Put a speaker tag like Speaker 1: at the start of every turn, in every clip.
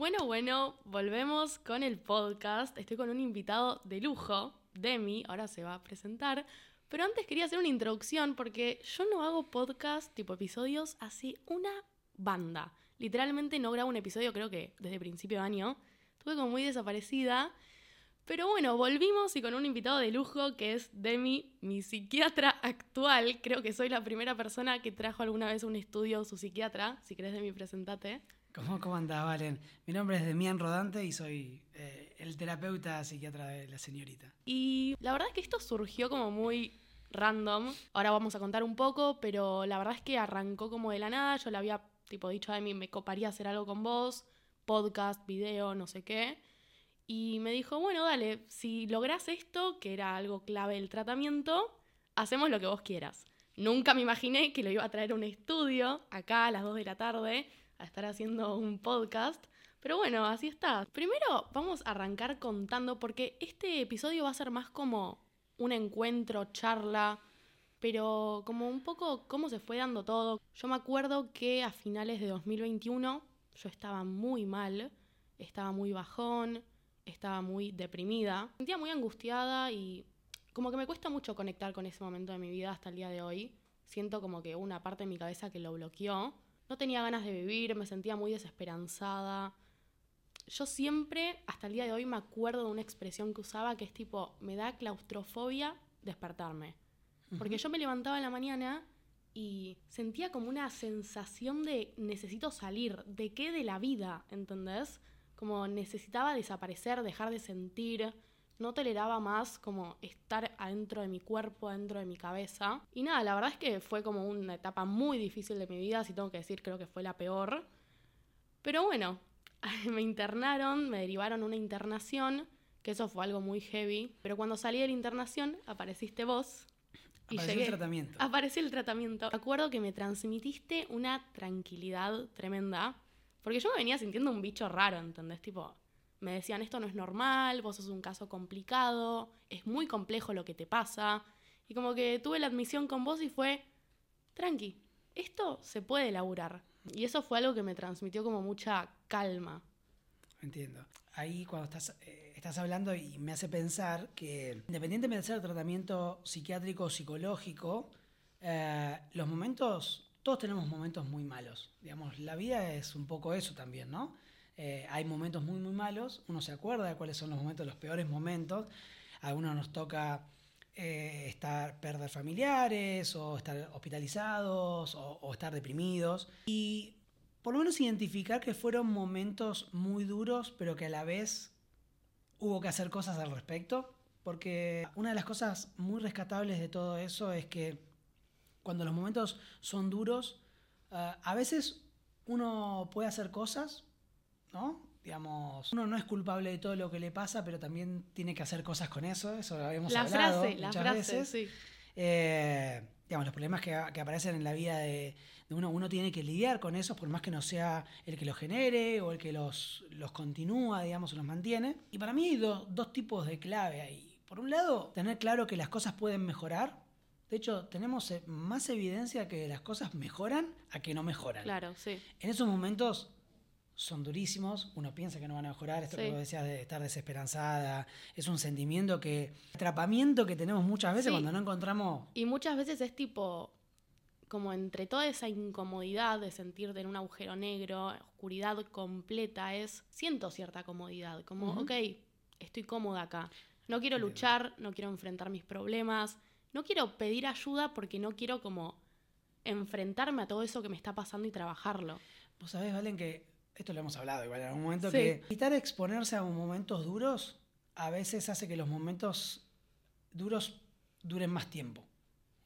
Speaker 1: Bueno, bueno, volvemos con el podcast. Estoy con un invitado de lujo, Demi, ahora se va a presentar. Pero antes quería hacer una introducción porque yo no hago podcast tipo episodios hace una banda. Literalmente no grabo un episodio creo que desde principio de año. Estuve como muy desaparecida. Pero bueno, volvimos y con un invitado de lujo que es Demi, mi psiquiatra actual. Creo que soy la primera persona que trajo alguna vez un estudio su psiquiatra. Si querés, Demi, presentate.
Speaker 2: ¿Cómo, ¿Cómo andás, Valen? Mi nombre es Demián Rodante y soy eh, el terapeuta psiquiatra de la señorita.
Speaker 1: Y la verdad es que esto surgió como muy random. Ahora vamos a contar un poco, pero la verdad es que arrancó como de la nada. Yo le había tipo dicho a Demi, me coparía hacer algo con vos, podcast, video, no sé qué. Y me dijo, bueno, dale, si lográs esto, que era algo clave del tratamiento, hacemos lo que vos quieras. Nunca me imaginé que lo iba a traer un estudio acá a las 2 de la tarde a estar haciendo un podcast. Pero bueno, así está. Primero vamos a arrancar contando porque este episodio va a ser más como un encuentro, charla, pero como un poco cómo se fue dando todo. Yo me acuerdo que a finales de 2021 yo estaba muy mal, estaba muy bajón, estaba muy deprimida, sentía muy angustiada y como que me cuesta mucho conectar con ese momento de mi vida hasta el día de hoy. Siento como que una parte de mi cabeza que lo bloqueó no tenía ganas de vivir, me sentía muy desesperanzada. Yo siempre, hasta el día de hoy, me acuerdo de una expresión que usaba que es tipo, me da claustrofobia despertarme. Porque yo me levantaba en la mañana y sentía como una sensación de necesito salir, de qué de la vida, ¿entendés? Como necesitaba desaparecer, dejar de sentir, no toleraba más como estar adentro de mi cuerpo, adentro de mi cabeza. Y nada, la verdad es que fue como una etapa muy difícil de mi vida, si tengo que decir, creo que fue la peor. Pero bueno, me internaron, me derivaron una internación, que eso fue algo muy heavy. Pero cuando salí de la internación, apareciste vos.
Speaker 2: Y Apareció el tratamiento.
Speaker 1: Apareció el tratamiento. Acuerdo que me transmitiste una tranquilidad tremenda. Porque yo me venía sintiendo un bicho raro, ¿entendés? Tipo, me decían, esto no es normal, vos sos un caso complicado, es muy complejo lo que te pasa. Y como que tuve la admisión con vos y fue, tranqui, esto se puede laburar. Y eso fue algo que me transmitió como mucha calma.
Speaker 2: Entiendo. Ahí cuando estás, eh, estás hablando y me hace pensar que independientemente de hacer tratamiento psiquiátrico o psicológico, eh, los momentos, todos tenemos momentos muy malos. Digamos, la vida es un poco eso también, ¿no? Eh, hay momentos muy, muy malos, uno se acuerda de cuáles son los momentos, los peores momentos. A algunos nos toca eh, estar, perder familiares, o estar hospitalizados, o, estar deprimidos. Y por lo menos identificar que fueron momentos muy duros, pero que a la vez hubo que hacer cosas al respecto. Porque una de las cosas muy rescatables de todo eso es que cuando los momentos son duros, eh, a veces uno puede hacer cosas ¿no? Digamos, uno no es culpable de todo lo que le pasa, pero también tiene que hacer cosas con eso, eso lo habíamos
Speaker 1: la
Speaker 2: hablado
Speaker 1: frase, la frase, Sí.
Speaker 2: Eh, digamos, los problemas que, aparecen en la vida de, uno, uno tiene que lidiar con eso, por más que no sea el que los genere o el que los, los continúa, digamos, o los mantiene. Y para mí hay dos tipos de clave ahí. Por un lado, tener claro que las cosas pueden mejorar. De hecho, tenemos eh, más evidencia que las cosas mejoran a que no mejoran.
Speaker 1: Claro, sí.
Speaker 2: En esos momentos son durísimos, uno piensa que no van a mejorar, esto que vos decías de estar desesperanzada, es un sentimiento que, atrapamiento que tenemos muchas veces cuando no encontramos...
Speaker 1: Y muchas veces es tipo, como entre toda esa incomodidad de sentirte en un agujero negro, oscuridad completa, es, siento cierta comodidad, como, ok, estoy cómoda acá, no quiero luchar, no quiero enfrentar mis problemas, no quiero pedir ayuda porque no quiero como enfrentarme a todo eso que me está pasando y trabajarlo.
Speaker 2: Vos sabés, Valen, que esto lo hemos hablado igual en algún momento, que evitar exponerse a momentos duros a veces hace que los momentos duros duren más tiempo.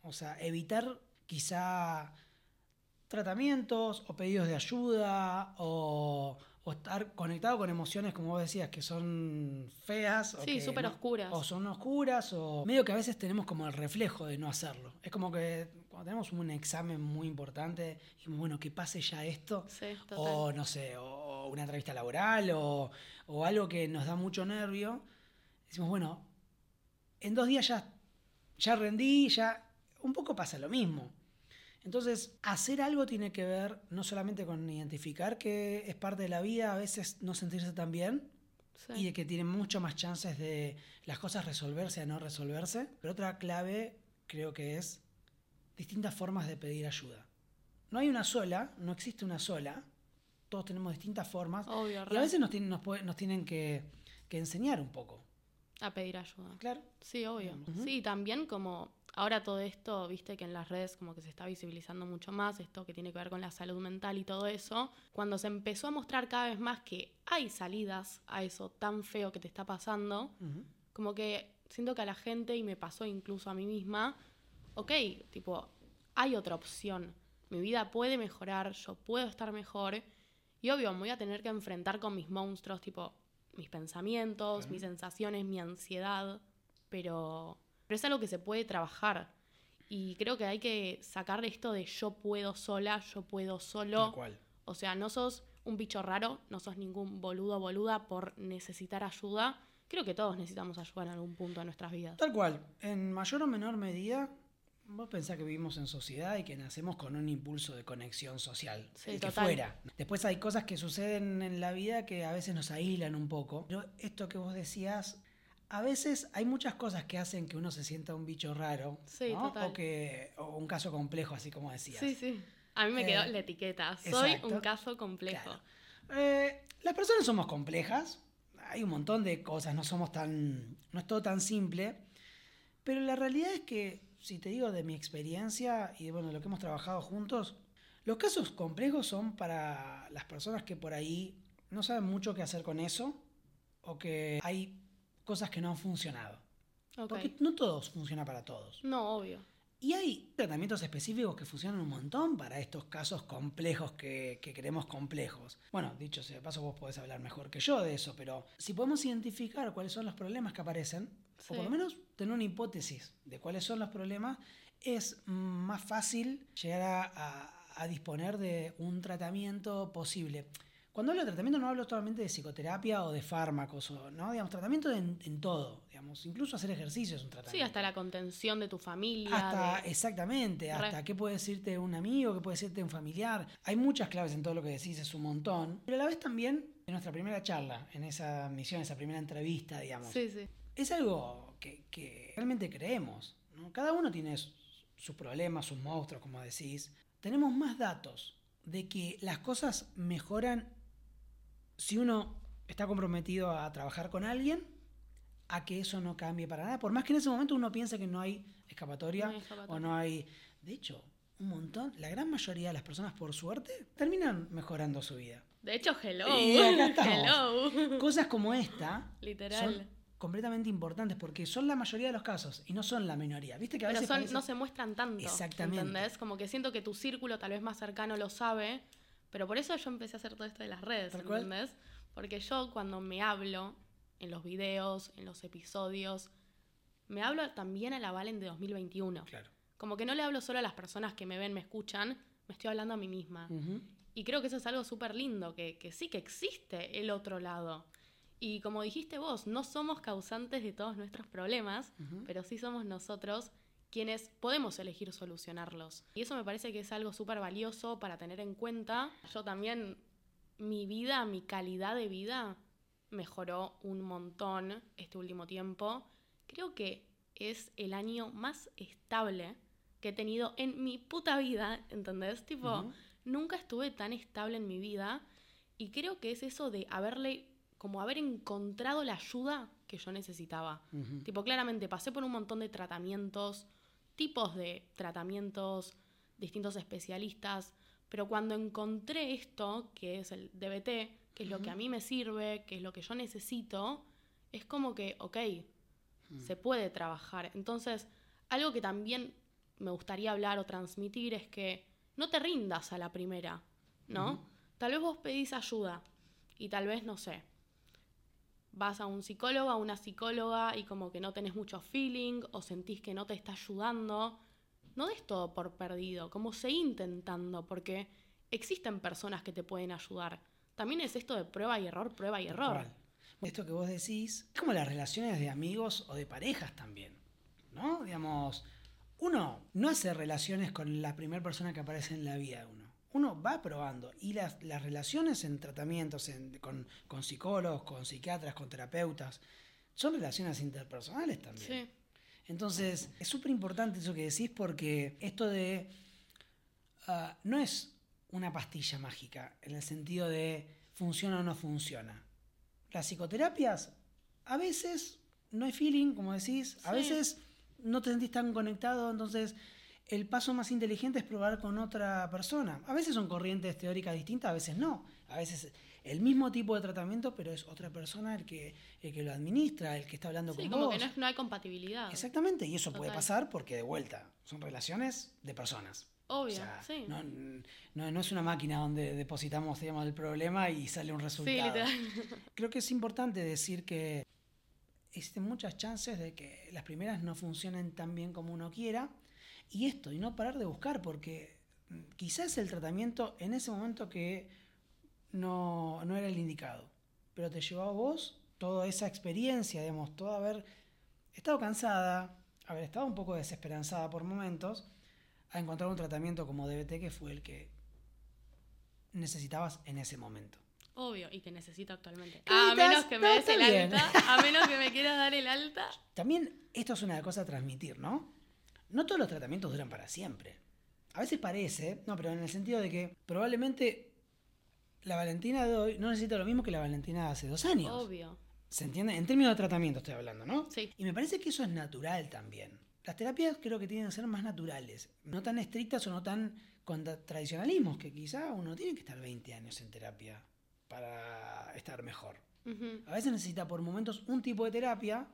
Speaker 2: O sea, evitar quizá tratamientos o pedidos de ayuda o, estar conectado con emociones, como vos decías, que son feas.
Speaker 1: Sí, súper oscuras.
Speaker 2: O son oscuras, o medio que a veces tenemos como el reflejo de no hacerlo. Es como que cuando tenemos un examen muy importante, y bueno, que pase ya esto, o no sé, o una entrevista laboral, o, o algo que nos da mucho nervio, decimos, bueno, en dos días ya, ya rendí, ya un poco pasa lo mismo. Entonces, hacer algo tiene que ver no solamente con identificar que es parte de la vida, a veces no sentirse tan bien,
Speaker 1: Sí.
Speaker 2: y de que tienen mucho más chances de las cosas resolverse a no resolverse. Pero otra clave creo que es distintas formas de pedir ayuda. No hay una sola, no existe una sola. Todos tenemos distintas formas.
Speaker 1: Obvio,
Speaker 2: Y a veces nos tienen, nos puede- nos tienen que, que enseñar un poco.
Speaker 1: A pedir ayuda.
Speaker 2: Claro.
Speaker 1: Sí, obvio.
Speaker 2: Ujú.
Speaker 1: Sí, también como ahora todo esto, viste que en las redes como que se está visibilizando mucho más esto que tiene que ver con la salud mental y todo eso, cuando se empezó a mostrar cada vez más que hay salidas a eso tan feo que te está pasando, como que siento que a la gente, y me pasó incluso a mí misma, ok, tipo, hay otra opción. Mi vida puede mejorar, yo puedo estar mejor. Y obvio, me voy a tener que enfrentar con mis monstruos, tipo, mis pensamientos, mis sensaciones, mi ansiedad. Pero, pero es algo que se puede trabajar. Y creo que hay que sacar esto de yo puedo sola, yo puedo solo.
Speaker 2: Tal cual.
Speaker 1: O sea, no sos un bicho raro, no sos ningún boludo o boluda por necesitar ayuda. Creo que todos necesitamos ayuda en algún punto de nuestras vidas.
Speaker 2: Tal cual. En mayor o menor medida, vos pensás que vivimos en sociedad y que nacemos con un impulso de conexión social.
Speaker 1: Sí,
Speaker 2: el que fuera. Después hay cosas que suceden en la vida que a veces nos aíslan un poco. Pero esto que vos decías, a veces hay muchas cosas que hacen que uno se sienta un bicho raro.
Speaker 1: Sí,
Speaker 2: ¿no?
Speaker 1: total.
Speaker 2: O, que, o un caso complejo, así como decías.
Speaker 1: Sí, sí. A mí me quedó
Speaker 2: Eh,
Speaker 1: la etiqueta. Soy
Speaker 2: exacto.
Speaker 1: un caso complejo.
Speaker 2: Claro. Eh, las personas somos complejas, hay un montón de cosas, no somos tan, no es todo tan simple, pero la realidad es que, si te digo de mi experiencia y de bueno, lo que hemos trabajado juntos, los casos complejos son para las personas que por ahí no saben mucho qué hacer con eso o que hay cosas que no han funcionado.
Speaker 1: Ok.
Speaker 2: Porque no todos funciona para todos.
Speaker 1: No, obvio.
Speaker 2: Y hay tratamientos específicos que funcionan un montón para estos casos complejos que, que queremos complejos. Bueno, dicho sea de paso, vos podés hablar mejor que yo de eso, pero si podemos identificar cuáles son los problemas que aparecen,
Speaker 1: Sí.
Speaker 2: o por lo menos tener una hipótesis de cuáles son los problemas, es más fácil llegar a, a- a disponer de un tratamiento posible. Cuando hablo de tratamiento no hablo solamente de psicoterapia o de fármacos, o, ¿no? Digamos, tratamiento en, en todo, digamos, incluso hacer ejercicio es un tratamiento.
Speaker 1: Sí, hasta la contención de tu familia.
Speaker 2: Hasta,
Speaker 1: de-
Speaker 2: exactamente,
Speaker 1: Re.
Speaker 2: hasta qué puede decirte un amigo, qué puede decirte un familiar. Hay muchas claves en todo lo que decís, es un montón. Pero a la vez también, en nuestra primera charla, en esa misión, esa primera entrevista, digamos,
Speaker 1: Sí, sí.
Speaker 2: Es algo que, que realmente creemos. ¿no? Cada uno tiene sus, problemas, sus monstruos, como decís. Tenemos más datos de que las cosas mejoran si uno está comprometido a trabajar con alguien, a que eso no cambie para nada. Por más que en ese momento uno piense que no hay escapatoria,
Speaker 1: No hay escapatoria.
Speaker 2: o no hay... De hecho, un montón, la gran mayoría de las personas, por suerte, terminan mejorando su vida.
Speaker 1: De hecho, hello.
Speaker 2: Y acá estamos.
Speaker 1: hello.
Speaker 2: Cosas como esta
Speaker 1: Literal.
Speaker 2: son completamente importantes porque son la mayoría de los casos y no son la minoría. ¿Viste que a
Speaker 1: Pero
Speaker 2: veces
Speaker 1: son,
Speaker 2: parece-
Speaker 1: no se muestran tanto.
Speaker 2: Exactamente.
Speaker 1: ¿Entendés? Como que siento que tu círculo tal vez más cercano lo sabe. Pero por eso yo empecé a hacer todo esto de las redes,
Speaker 2: cual.
Speaker 1: ¿entendés? Porque yo cuando me hablo en los videos, en los episodios, me hablo también a la Valen de 2021.
Speaker 2: Claro.
Speaker 1: Como que no le hablo solo a las personas que me ven, me escuchan, me estoy hablando a mí misma. Y creo que eso es algo súper lindo, que, que sí que existe el otro lado. Y como dijiste vos, no somos causantes de todos nuestros problemas, pero sí somos nosotros quienes podemos elegir solucionarlos. Y eso me parece que es algo súper valioso para tener en cuenta. Yo también, mi vida, mi calidad de vida mejoró un montón este último tiempo. Creo que es el año más estable que he tenido en mi puta vida, ¿entendés? Tipo, nunca estuve tan estable en mi vida y creo que es eso de haberle, como haber encontrado la ayuda que yo necesitaba. Tipo, claramente pasé por un montón de tratamientos, tipos de tratamientos, distintos especialistas, pero cuando encontré esto, que es el DBT, que es lo que a mí me sirve, que es lo que yo necesito, es como que, ok, se puede trabajar. Entonces, algo que también me gustaría hablar o transmitir es que no te rindas a la primera, ¿no? Tal vez vos pedís ayuda y tal vez, no sé, vas a un psicólogo, a una psicóloga y como que no tenés mucho feeling o sentís que no te está ayudando. No des todo por perdido, como seguí intentando, porque existen personas que te pueden ayudar. También es esto de prueba y error, prueba y error.
Speaker 2: Esto que vos decís es como las relaciones de amigos o de parejas también, ¿no? Digamos, uno no hace relaciones con la primera persona que aparece en la vida de uno. Uno va probando y las, las relaciones en tratamientos en- con, con psicólogos, con psiquiatras, con terapeutas, son relaciones interpersonales también.
Speaker 1: Sí.
Speaker 2: Entonces, es súper importante eso que decís porque esto de... ah, no es una pastilla mágica en el sentido de funciona o no funciona. Las psicoterapias, a veces no hay feeling, como decís, a
Speaker 1: Sí.
Speaker 2: veces no te sentís tan conectado, entonces el paso más inteligente es probar con otra persona. A veces son corrientes teóricas distintas, a veces no. A veces el mismo tipo de tratamiento, pero es otra persona el que, el que lo administra, el que está hablando
Speaker 1: Sí,
Speaker 2: con
Speaker 1: como
Speaker 2: vos.
Speaker 1: que no, es- no hay compatibilidad.
Speaker 2: Exactamente, y eso puede
Speaker 1: Total.
Speaker 2: pasar porque de vuelta son relaciones de personas.
Speaker 1: Obvio,
Speaker 2: O sea,
Speaker 1: sí.
Speaker 2: no, no- no es una máquina donde depositamos digamos, el problema y sale un
Speaker 1: Sí,
Speaker 2: resultado.
Speaker 1: literal.
Speaker 2: Creo que es importante decir que existen muchas chances de que las primeras no funcionen tan bien como uno quiera y esto, y no parar de buscar, porque quizás el tratamiento en ese momento que no, no era el indicado, pero te llevó a vos toda esa experiencia, digamos, todo haber estado cansada, haber estado un poco desesperanzada por momentos, a encontrar un tratamiento como DBT que fue el que necesitabas en ese momento.
Speaker 1: Obvio, y que necesito actualmente.
Speaker 2: ¿Qué
Speaker 1: A menos que me
Speaker 2: No,
Speaker 1: des el
Speaker 2: bien.
Speaker 1: alta, a menos que me quieras dar el alta.
Speaker 2: También esto es una cosa a transmitir, ¿no? No todos los tratamientos duran para siempre. A veces parece, no, pero en el sentido de que probablemente la Valentina de hoy no necesita lo mismo que la Valentina de hace dos años.
Speaker 1: Obvio.
Speaker 2: ¿Se entiende? En términos de tratamiento estoy hablando, ¿no?
Speaker 1: Sí.
Speaker 2: Y me parece que eso es natural también. Las terapias creo que tienen que ser más naturales, no tan estrictas o no tan con tra- tradicionalismos, que quizá uno tiene que estar 20 años en terapia para estar mejor. A veces necesita por momentos un tipo de terapia,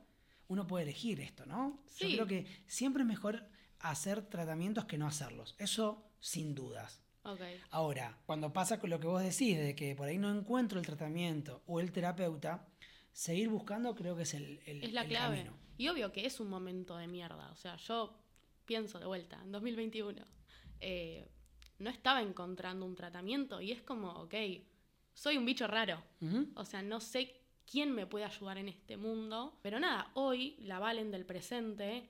Speaker 2: uno puede elegir esto, ¿no? Yo
Speaker 1: Sí.
Speaker 2: creo que siempre es mejor hacer tratamientos que no hacerlos, eso sin dudas.
Speaker 1: Ok.
Speaker 2: Ahora, cuando pasa con lo que vos decís, de que por ahí no encuentro el tratamiento o el terapeuta, seguir buscando creo que es el, el-
Speaker 1: Es la
Speaker 2: el
Speaker 1: clave.
Speaker 2: camino.
Speaker 1: Y obvio que es un momento de mierda. O sea, yo pienso de vuelta, en 2021, eh, no estaba encontrando un tratamiento y es como, ok, soy un bicho raro. O sea, no sé quién me puede ayudar en este mundo. Pero nada, hoy la Valen del presente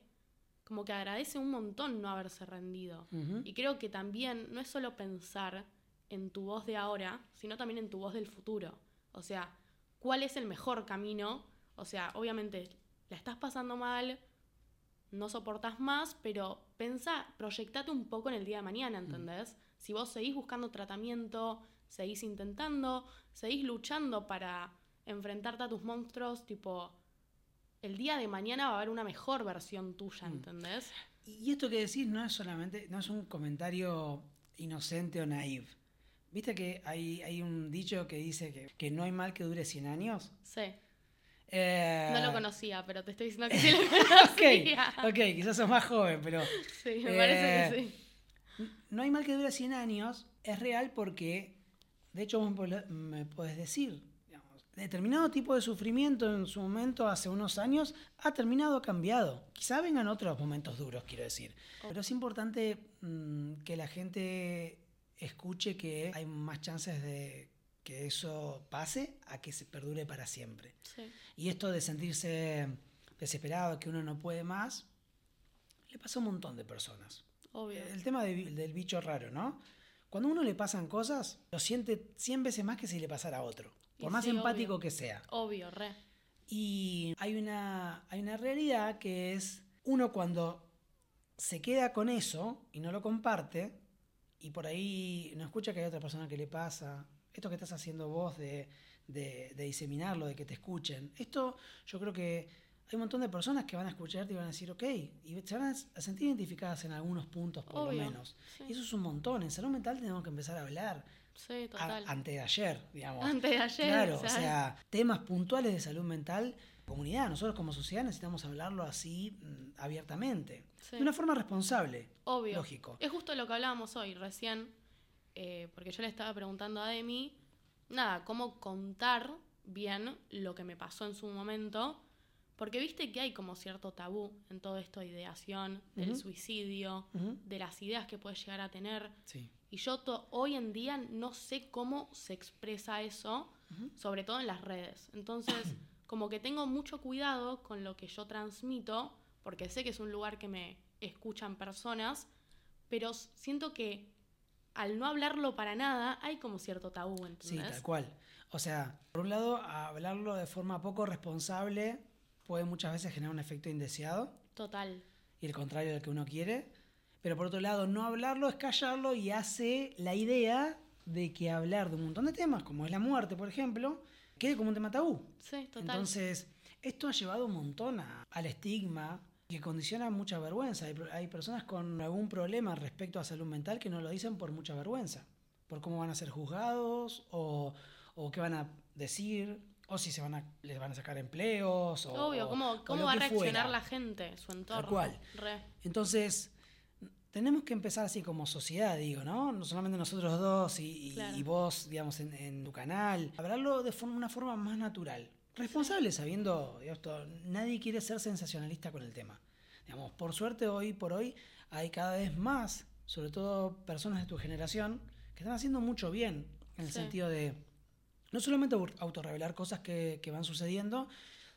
Speaker 1: como que agradece un montón no haberse rendido. Y creo que también no es solo pensar en tu voz de ahora, sino también en tu voz del futuro. O sea, ¿cuál es el mejor camino? O sea, obviamente la estás pasando mal, no soportas más, pero pensá, proyectate un poco en el día de mañana, ¿entendés? Si vos seguís buscando tratamiento, seguís intentando, seguís luchando para enfrentarte a tus monstruos, tipo, el día de mañana va a haber una mejor versión tuya, ¿entendés?
Speaker 2: Y esto que decís no es solamente, no es un comentario inocente o naive. ¿Viste que hay, hay un dicho que dice que, que no hay mal que dure 100 años?
Speaker 1: Sí.
Speaker 2: Eh,
Speaker 1: No lo conocía, pero te estoy diciendo que sí lo
Speaker 2: ok,
Speaker 1: conocía.
Speaker 2: ok, quizás sos más joven, pero
Speaker 1: Sí, me
Speaker 2: Eh,
Speaker 1: parece que sí.
Speaker 2: no hay mal que dure 100 años, es real porque, de hecho, vos me podés decir, determinado tipo de sufrimiento en su momento, hace unos años, ha terminado, cambiado. Quizá vengan otros momentos duros, quiero decir. Pero es importante mm, que la gente escuche que hay más chances de que eso pase a que se perdure para siempre.
Speaker 1: Sí.
Speaker 2: Y esto de sentirse desesperado, que uno no puede más, le pasa a un montón de personas.
Speaker 1: Obvio.
Speaker 2: El tema de- del bicho raro, ¿no? Cuando a uno le pasan cosas, lo siente 100 veces más que si le pasara a otro, por más
Speaker 1: sí,
Speaker 2: empático
Speaker 1: obvio.
Speaker 2: que sea.
Speaker 1: Obvio, re.
Speaker 2: Y hay una, hay una realidad que es, uno cuando se queda con eso y no lo comparte, y por ahí no escucha que hay otra persona que le pasa, esto que estás haciendo vos de, de, de diseminarlo, de que te escuchen, esto yo creo que hay un montón de personas que van a escucharte y van a decir, ok, y se van a sentir identificadas en algunos puntos por
Speaker 1: Obvio,
Speaker 2: lo menos.
Speaker 1: sí.
Speaker 2: Y eso es un montón. En salud mental tenemos que empezar a hablar.
Speaker 1: Sí, total.
Speaker 2: antes de ayer, digamos.
Speaker 1: Antes de ayer.
Speaker 2: Claro,
Speaker 1: o
Speaker 2: o
Speaker 1: sea,
Speaker 2: temas puntuales de salud mental, comunidad, nosotros como sociedad necesitamos hablarlo así mm, abiertamente,
Speaker 1: Sí.
Speaker 2: de una forma responsable,
Speaker 1: Obvio.
Speaker 2: lógico.
Speaker 1: Es justo lo que hablábamos hoy, recién, eh, porque yo le estaba preguntando a Demi, nada, cómo contar bien lo que me pasó en su momento, porque viste que hay como cierto tabú en todo esto de ideación, del suicidio, de las ideas que puedes llegar a tener.
Speaker 2: Sí.
Speaker 1: Y yo to- hoy en día no sé cómo se expresa eso, sobre todo en las redes. Entonces, como que tengo mucho cuidado con lo que yo transmito, porque sé que es un lugar que me, escuchan personas, pero siento que al no hablarlo para nada hay como cierto tabú,
Speaker 2: Sí,
Speaker 1: ¿entendés?
Speaker 2: tal cual. O sea, por un lado, hablarlo de forma poco responsable puede muchas veces generar un efecto indeseado
Speaker 1: Total.
Speaker 2: y el contrario del que uno quiere. Pero por otro lado, no hablarlo es callarlo y hace la idea de que hablar de un montón de temas, como es la muerte, por ejemplo, quede como un tema tabú.
Speaker 1: Sí, total.
Speaker 2: Entonces, esto ha llevado un montón a- al estigma que condiciona mucha vergüenza. Hay, hay personas con algún problema respecto a salud mental que no lo dicen por mucha vergüenza, por cómo van a ser juzgados o, o qué van a decir, o si se van a, les van a sacar empleos. O,
Speaker 1: Obvio, ¿cómo,
Speaker 2: o
Speaker 1: cómo
Speaker 2: lo
Speaker 1: va a reaccionar
Speaker 2: fuera.
Speaker 1: la gente, su entorno?
Speaker 2: cual.
Speaker 1: Re.
Speaker 2: Entonces, tenemos que empezar así como sociedad, digo, ¿no? No solamente nosotros dos y, y-
Speaker 1: Claro.
Speaker 2: y vos, digamos, en, en tu canal. Hablarlo de forma- una forma más natural. Responsable, sabiendo, digamos, todo, nadie quiere ser sensacionalista con el tema. Digamos, por suerte, hoy por hoy, hay cada vez más, sobre todo personas de tu generación, que están haciendo mucho bien, en el
Speaker 1: Sí.
Speaker 2: sentido de no solamente au- autorrevelar cosas que, que van sucediendo,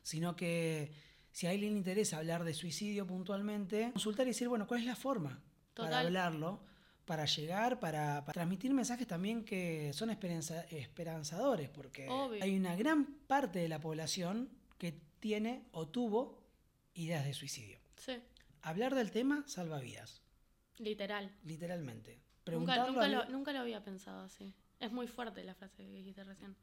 Speaker 2: sino que si a alguien le interesa hablar de suicidio puntualmente, consultar y decir, bueno, ¿cuál es la forma para hablarlo? Para llegar, para, para transmitir mensajes también que son esperanza- esperanzadores, porque
Speaker 1: Obvio.
Speaker 2: hay una gran parte de la población que tiene o tuvo ideas de suicidio.
Speaker 1: Sí,
Speaker 2: Hablar del tema salva vidas,
Speaker 1: literal.
Speaker 2: literalmente.
Speaker 1: Nunca, nunca, lo,
Speaker 2: alguien-
Speaker 1: nunca lo había pensado así. Es muy fuerte la frase que dijiste recién.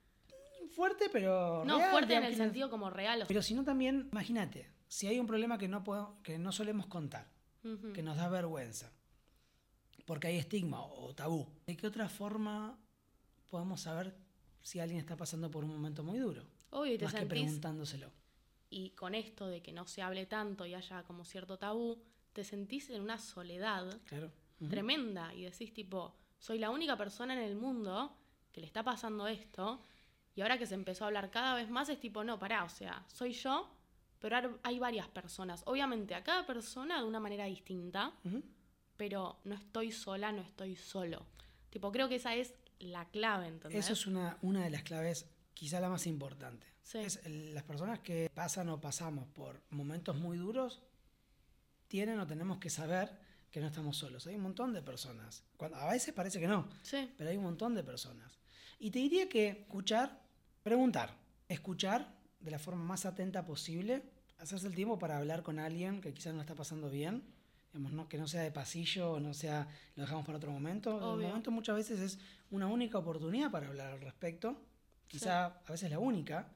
Speaker 2: fuerte, pero
Speaker 1: No,
Speaker 2: real,
Speaker 1: fuerte en el sentido como real.
Speaker 2: Pero si no también, imagínate, si hay un problema que no, puedo, que no solemos contar, que nos da vergüenza, porque hay estigma o tabú, ¿de qué otra forma podemos saber si alguien está pasando por un momento muy duro?
Speaker 1: Obvio, te
Speaker 2: Más que preguntándoselo.
Speaker 1: Y con esto de que no se hable tanto y haya como cierto tabú, te sentís en una soledad
Speaker 2: Claro.
Speaker 1: Tremenda. Y decís, tipo, soy la única persona en el mundo que le está pasando esto. Y ahora que se empezó a hablar cada vez más, es tipo, no, pará, o sea, soy yo, pero hay varias personas. Obviamente, a cada persona de una manera distinta,
Speaker 2: Ujú.
Speaker 1: Pero no estoy sola, no estoy solo. Tipo, creo que esa es la clave, ¿entendés?
Speaker 2: Eso es una, una de las claves, quizá la más importante.
Speaker 1: Sí.
Speaker 2: Es las personas que pasan o pasamos por momentos muy duros, tienen o tenemos que saber que no estamos solos. Hay un montón de personas. Cuando, a veces parece que no,
Speaker 1: Sí,
Speaker 2: pero hay un montón de personas. Y te diría que escuchar, preguntar, escuchar de la forma más atenta posible, hacerse el tiempo para hablar con alguien que quizás no está pasando bien, digamos, no, que no sea de pasillo, no sea, lo dejamos para otro momento. El
Speaker 1: Obvio.
Speaker 2: momento muchas veces es una única oportunidad para hablar al respecto, quizá a veces la única.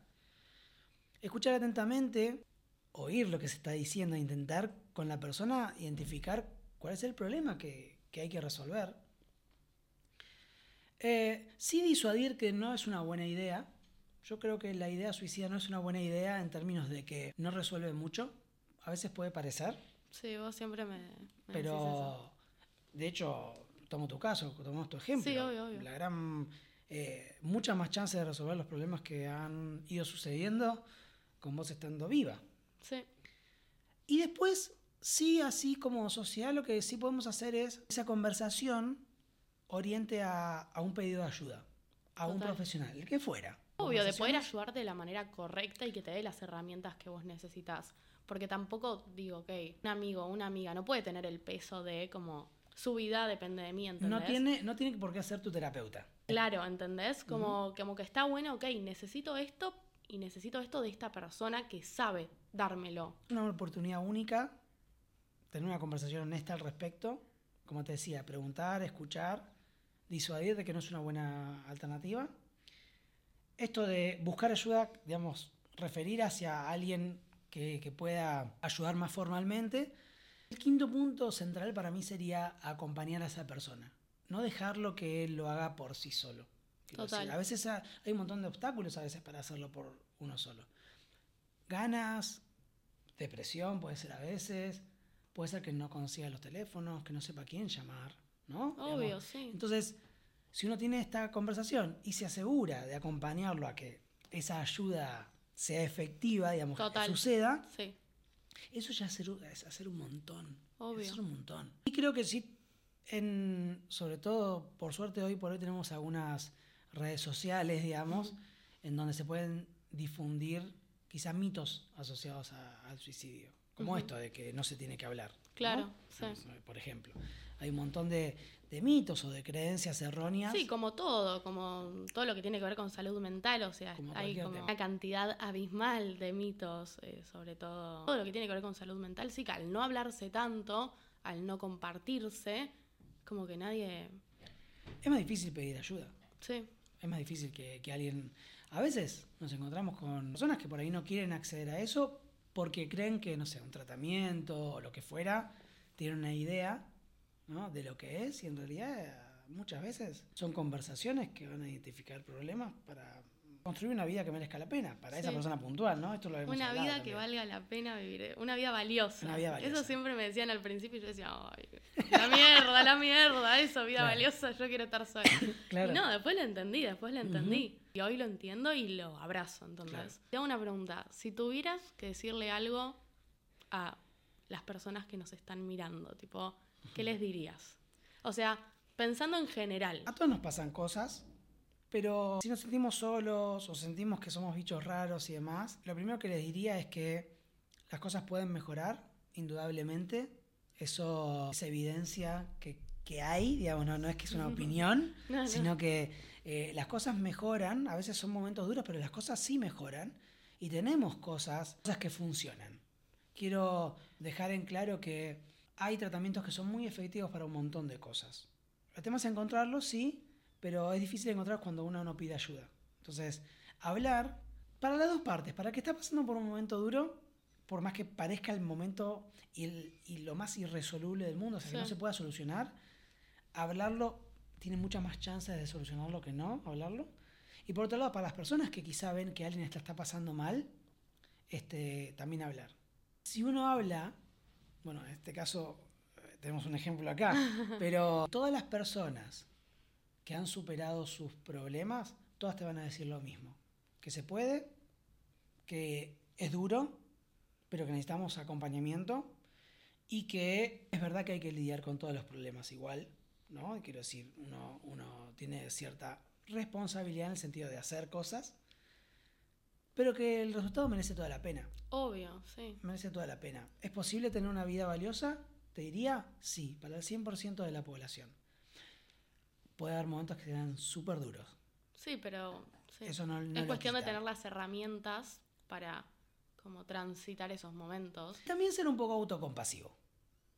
Speaker 2: Escuchar atentamente, oír lo que se está diciendo, intentar con la persona identificar cuál es el problema que, que hay que resolver. Eh, sí disuadir que no es una buena idea. Yo creo que la idea suicida no es una buena idea en términos de que no resuelve mucho. A veces puede parecer,
Speaker 1: sí, vos siempre me, me decís eso.
Speaker 2: pero de hecho, tomo tu caso, tomamos tu ejemplo.
Speaker 1: Sí, obvio, obvio.
Speaker 2: La gran, eh, muchas más chances de resolver los problemas que han ido sucediendo con vos estando viva.
Speaker 1: Sí,
Speaker 2: Y después, sí, así como sociedad, lo que sí podemos hacer es esa conversación oriente a, a un pedido de ayuda, a un profesional, el que fuera.
Speaker 1: Obvio, de poder ayudarte de la manera correcta y que te dé las herramientas que vos necesitas. Porque tampoco digo, ok, un amigo, una amiga no puede tener el peso de como su vida depende de mí, ¿entendés?
Speaker 2: No tiene, no tiene por qué ser tu terapeuta.
Speaker 1: Claro, ¿entendés? Como, como que está bueno, ok, necesito esto y necesito esto de esta persona que sabe dármelo.
Speaker 2: Una oportunidad única, tener una conversación honesta al respecto, como te decía, preguntar, escuchar, disuadir de que no es una buena alternativa. Esto de buscar ayuda, digamos, referir hacia alguien que, que pueda ayudar más formalmente. El quinto punto central para mí sería acompañar a esa persona, no dejarlo que él lo haga por sí solo.
Speaker 1: Total.
Speaker 2: a veces ha- hay un montón de obstáculos a veces para hacerlo por uno solo. Ganas, depresión puede ser a veces, puede ser que no consiga los teléfonos, que no sepa quién llamar, ¿no?
Speaker 1: Obvio,
Speaker 2: Digamos,
Speaker 1: sí.
Speaker 2: entonces, si uno tiene esta conversación y se asegura de acompañarlo a que esa ayuda sea efectiva, digamos, que suceda,
Speaker 1: Sí,
Speaker 2: eso ya hacer, es hacer un montón.
Speaker 1: Obvio.
Speaker 2: Es hacer un montón. Y creo que sí, en, sobre todo, por suerte hoy por hoy tenemos algunas redes sociales, digamos, en donde se pueden difundir quizá mitos asociados a- al suicidio. Como esto de que no se tiene que hablar. ¿no?
Speaker 1: Claro, sí.
Speaker 2: Por ejemplo, hay un montón de, de mitos o de creencias erróneas.
Speaker 1: Sí, como todo, como todo lo que tiene que ver con salud mental, o sea,
Speaker 2: Como
Speaker 1: hay como una cantidad abismal de mitos, eh, sobre todo todo lo que tiene que ver con salud mental, sí que al no hablarse tanto, al no compartirse, como que nadie,
Speaker 2: Es más difícil pedir ayuda.
Speaker 1: sí,
Speaker 2: Es más difícil que, que alguien... A veces nos encontramos con personas que por ahí no quieren acceder a eso porque creen que, no sé, un tratamiento o lo que fuera, tienen una idea ¿no? de lo que es y en realidad muchas veces son conversaciones que van a identificar problemas para construir una vida que merezca la pena, para esa
Speaker 1: Sí.
Speaker 2: persona puntual, ¿no? Esto lo hemos
Speaker 1: una vida que
Speaker 2: también.
Speaker 1: valga la pena vivir, eh, una vida valiosa.
Speaker 2: Una vida valiosa.
Speaker 1: Eso siempre me decían al principio y yo decía, ay, la mierda, la mierda, eso, vida
Speaker 2: Claro.
Speaker 1: valiosa, yo quiero estar sola.
Speaker 2: Claro.
Speaker 1: Y no, después lo entendí, después lo entendí. Y hoy lo entiendo y lo abrazo, entonces.
Speaker 2: Claro.
Speaker 1: Te hago una pregunta. Si tuvieras que decirle algo a las personas que nos están mirando, tipo, ¿qué les dirías? O sea, pensando en general.
Speaker 2: A todos nos pasan cosas, pero si nos sentimos solos o sentimos que somos bichos raros y demás, lo primero que les diría es que las cosas pueden mejorar, indudablemente. Eso es evidencia que, que hay, digamos, no, no es que es una opinión,
Speaker 1: No, no.
Speaker 2: sino que eh, las cosas mejoran, a veces son momentos duros, pero las cosas sí mejoran y tenemos cosas, cosas que funcionan. Quiero dejar en claro que hay tratamientos que son muy efectivos para un montón de cosas. El tema es encontrarlos, sí, pero es difícil encontrar cuando uno no pide ayuda. Entonces, hablar para las dos partes, para el que está pasando por un momento duro, por más que parezca el momento y, el- y lo más irresoluble del mundo, o sea, que
Speaker 1: Sí.
Speaker 2: no se pueda solucionar, hablarlo tiene muchas más chances de solucionarlo que no, hablarlo. Y por otro lado, para las personas que quizá ven que alguien está, está pasando mal, este, también hablar. Si uno habla, bueno, en este caso eh, tenemos un ejemplo acá, pero todas las personas que han superado sus problemas, todas te van a decir lo mismo. Que se puede, que es duro, pero que necesitamos acompañamiento y que es verdad que hay que lidiar con todos los problemas igual, ¿no? Quiero decir, uno, uno tiene cierta responsabilidad en el sentido de hacer cosas, pero que el resultado merece toda la pena.
Speaker 1: Obvio, sí.
Speaker 2: Merece toda la pena. ¿Es posible tener una vida valiosa? Te diría, sí, para el 100% de la población. Puede haber momentos que sean súper duros.
Speaker 1: Sí, pero sí.
Speaker 2: Eso no, no
Speaker 1: es cuestión de tener las herramientas para como transitar esos momentos.
Speaker 2: También ser un poco autocompasivo.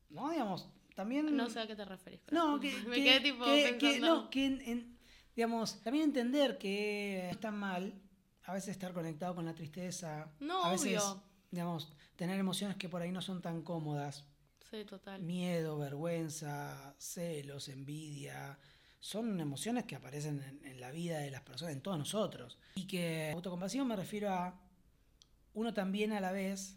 Speaker 2: ¿No? Digamos, también...
Speaker 1: No sé a qué te referís. con
Speaker 2: No, que,
Speaker 1: me
Speaker 2: que-
Speaker 1: quedé tipo
Speaker 2: que- que- no, que en- en- digamos, también entender que está mal a veces estar conectado con la tristeza,
Speaker 1: No,
Speaker 2: a veces,
Speaker 1: obvio.
Speaker 2: digamos, tener emociones que por ahí no son tan cómodas,
Speaker 1: Sí, total.
Speaker 2: miedo, vergüenza, celos, envidia, son emociones que aparecen en, en la vida de las personas, en todos nosotros. Y que autocompasión me refiero a uno también a la vez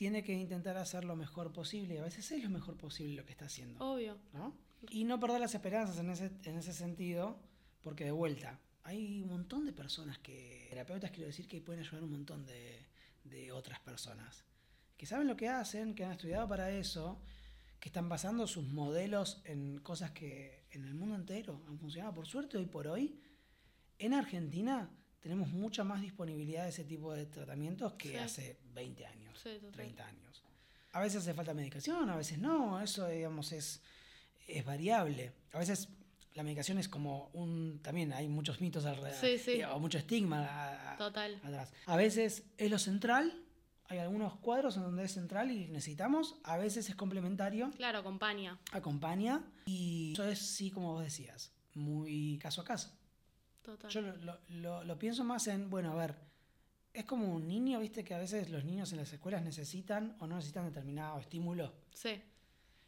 Speaker 2: tiene que intentar hacer lo mejor posible y a veces es lo mejor posible lo que está haciendo.
Speaker 1: Obvio.
Speaker 2: ¿no? Y no perder las esperanzas en ese, en ese sentido, porque de vuelta, hay un montón de personas que, terapeutas quiero decir, que pueden ayudar a un montón de, de otras personas, que saben lo que hacen, que han estudiado para eso, que están basando sus modelos en cosas que en el mundo entero han funcionado. Por suerte, hoy por hoy, en Argentina tenemos mucha más disponibilidad de ese tipo de tratamientos que
Speaker 1: Sí.
Speaker 2: hace 20 años,
Speaker 1: Sí, total.
Speaker 2: 30 años. A veces hace falta medicación, a veces no, eso digamos es, es variable. A veces la medicación es como un... También hay muchos mitos alrededor,
Speaker 1: Sí, sí.
Speaker 2: o mucho estigma a- a-
Speaker 1: Total.
Speaker 2: atrás. A veces es lo central, hay algunos cuadros en donde es central y necesitamos, a veces es complementario,
Speaker 1: Claro, acompaña.
Speaker 2: acompaña y eso es sí, como vos decías, muy caso a caso.
Speaker 1: Total.
Speaker 2: Yo lo, lo- lo- lo pienso más en, bueno, a ver, es como un niño, viste que a veces los niños en las escuelas necesitan o no necesitan determinado estímulo.
Speaker 1: Sí,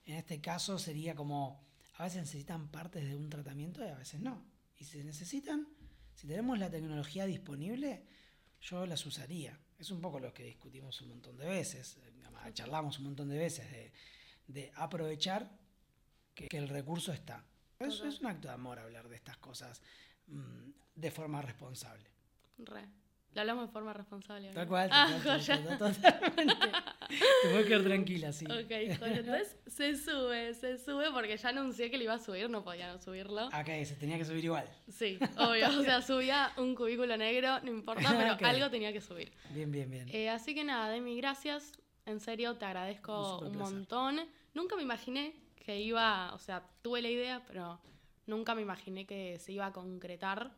Speaker 2: En este caso sería como, a veces necesitan partes de un tratamiento y a veces no. Y si necesitan, si tenemos la tecnología disponible, yo las usaría. Es un poco lo que discutimos un montón de veces, charlamos un montón de veces de, de aprovechar que, que el recurso está. Eso es un acto de amor hablar de estas cosas mm, de forma responsable.
Speaker 1: re. Lo hablamos de forma responsable.
Speaker 2: Tal
Speaker 1: ¿no?
Speaker 2: cual,
Speaker 1: Ah,
Speaker 2: tal cual,
Speaker 1: joya.
Speaker 2: tal totalmente. Te puedes quedar tranquila, sí.
Speaker 1: Ok, joya. Entonces se sube, se sube porque ya anuncié que lo iba a subir, no podía no subirlo.
Speaker 2: Acá se tenía que subir igual.
Speaker 1: Sí, obvio. O sea, subía un cubículo negro, no importa, pero
Speaker 2: Ok.
Speaker 1: algo tenía que subir.
Speaker 2: Bien, bien, bien.
Speaker 1: Eh, así que nada, Demi, gracias. En serio, te
Speaker 2: Un
Speaker 1: agradezco un
Speaker 2: placer.
Speaker 1: montón. Nunca me imaginé que iba, o sea, tuve la idea, pero nunca me imaginé que se iba a concretar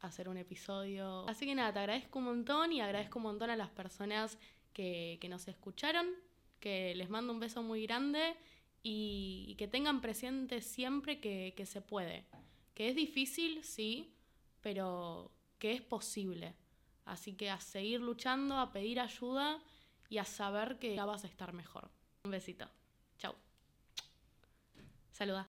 Speaker 1: hacer un episodio. Así que nada, te agradezco un montón y agradezco un montón a las personas que, que nos escucharon, que les mando un beso muy grande y, que tengan presente siempre que, que se puede. Que es difícil, sí, pero que es posible. Así que a seguir luchando, a pedir ayuda y a saber que ya vas a estar mejor. Un besito. Chau. Saluda.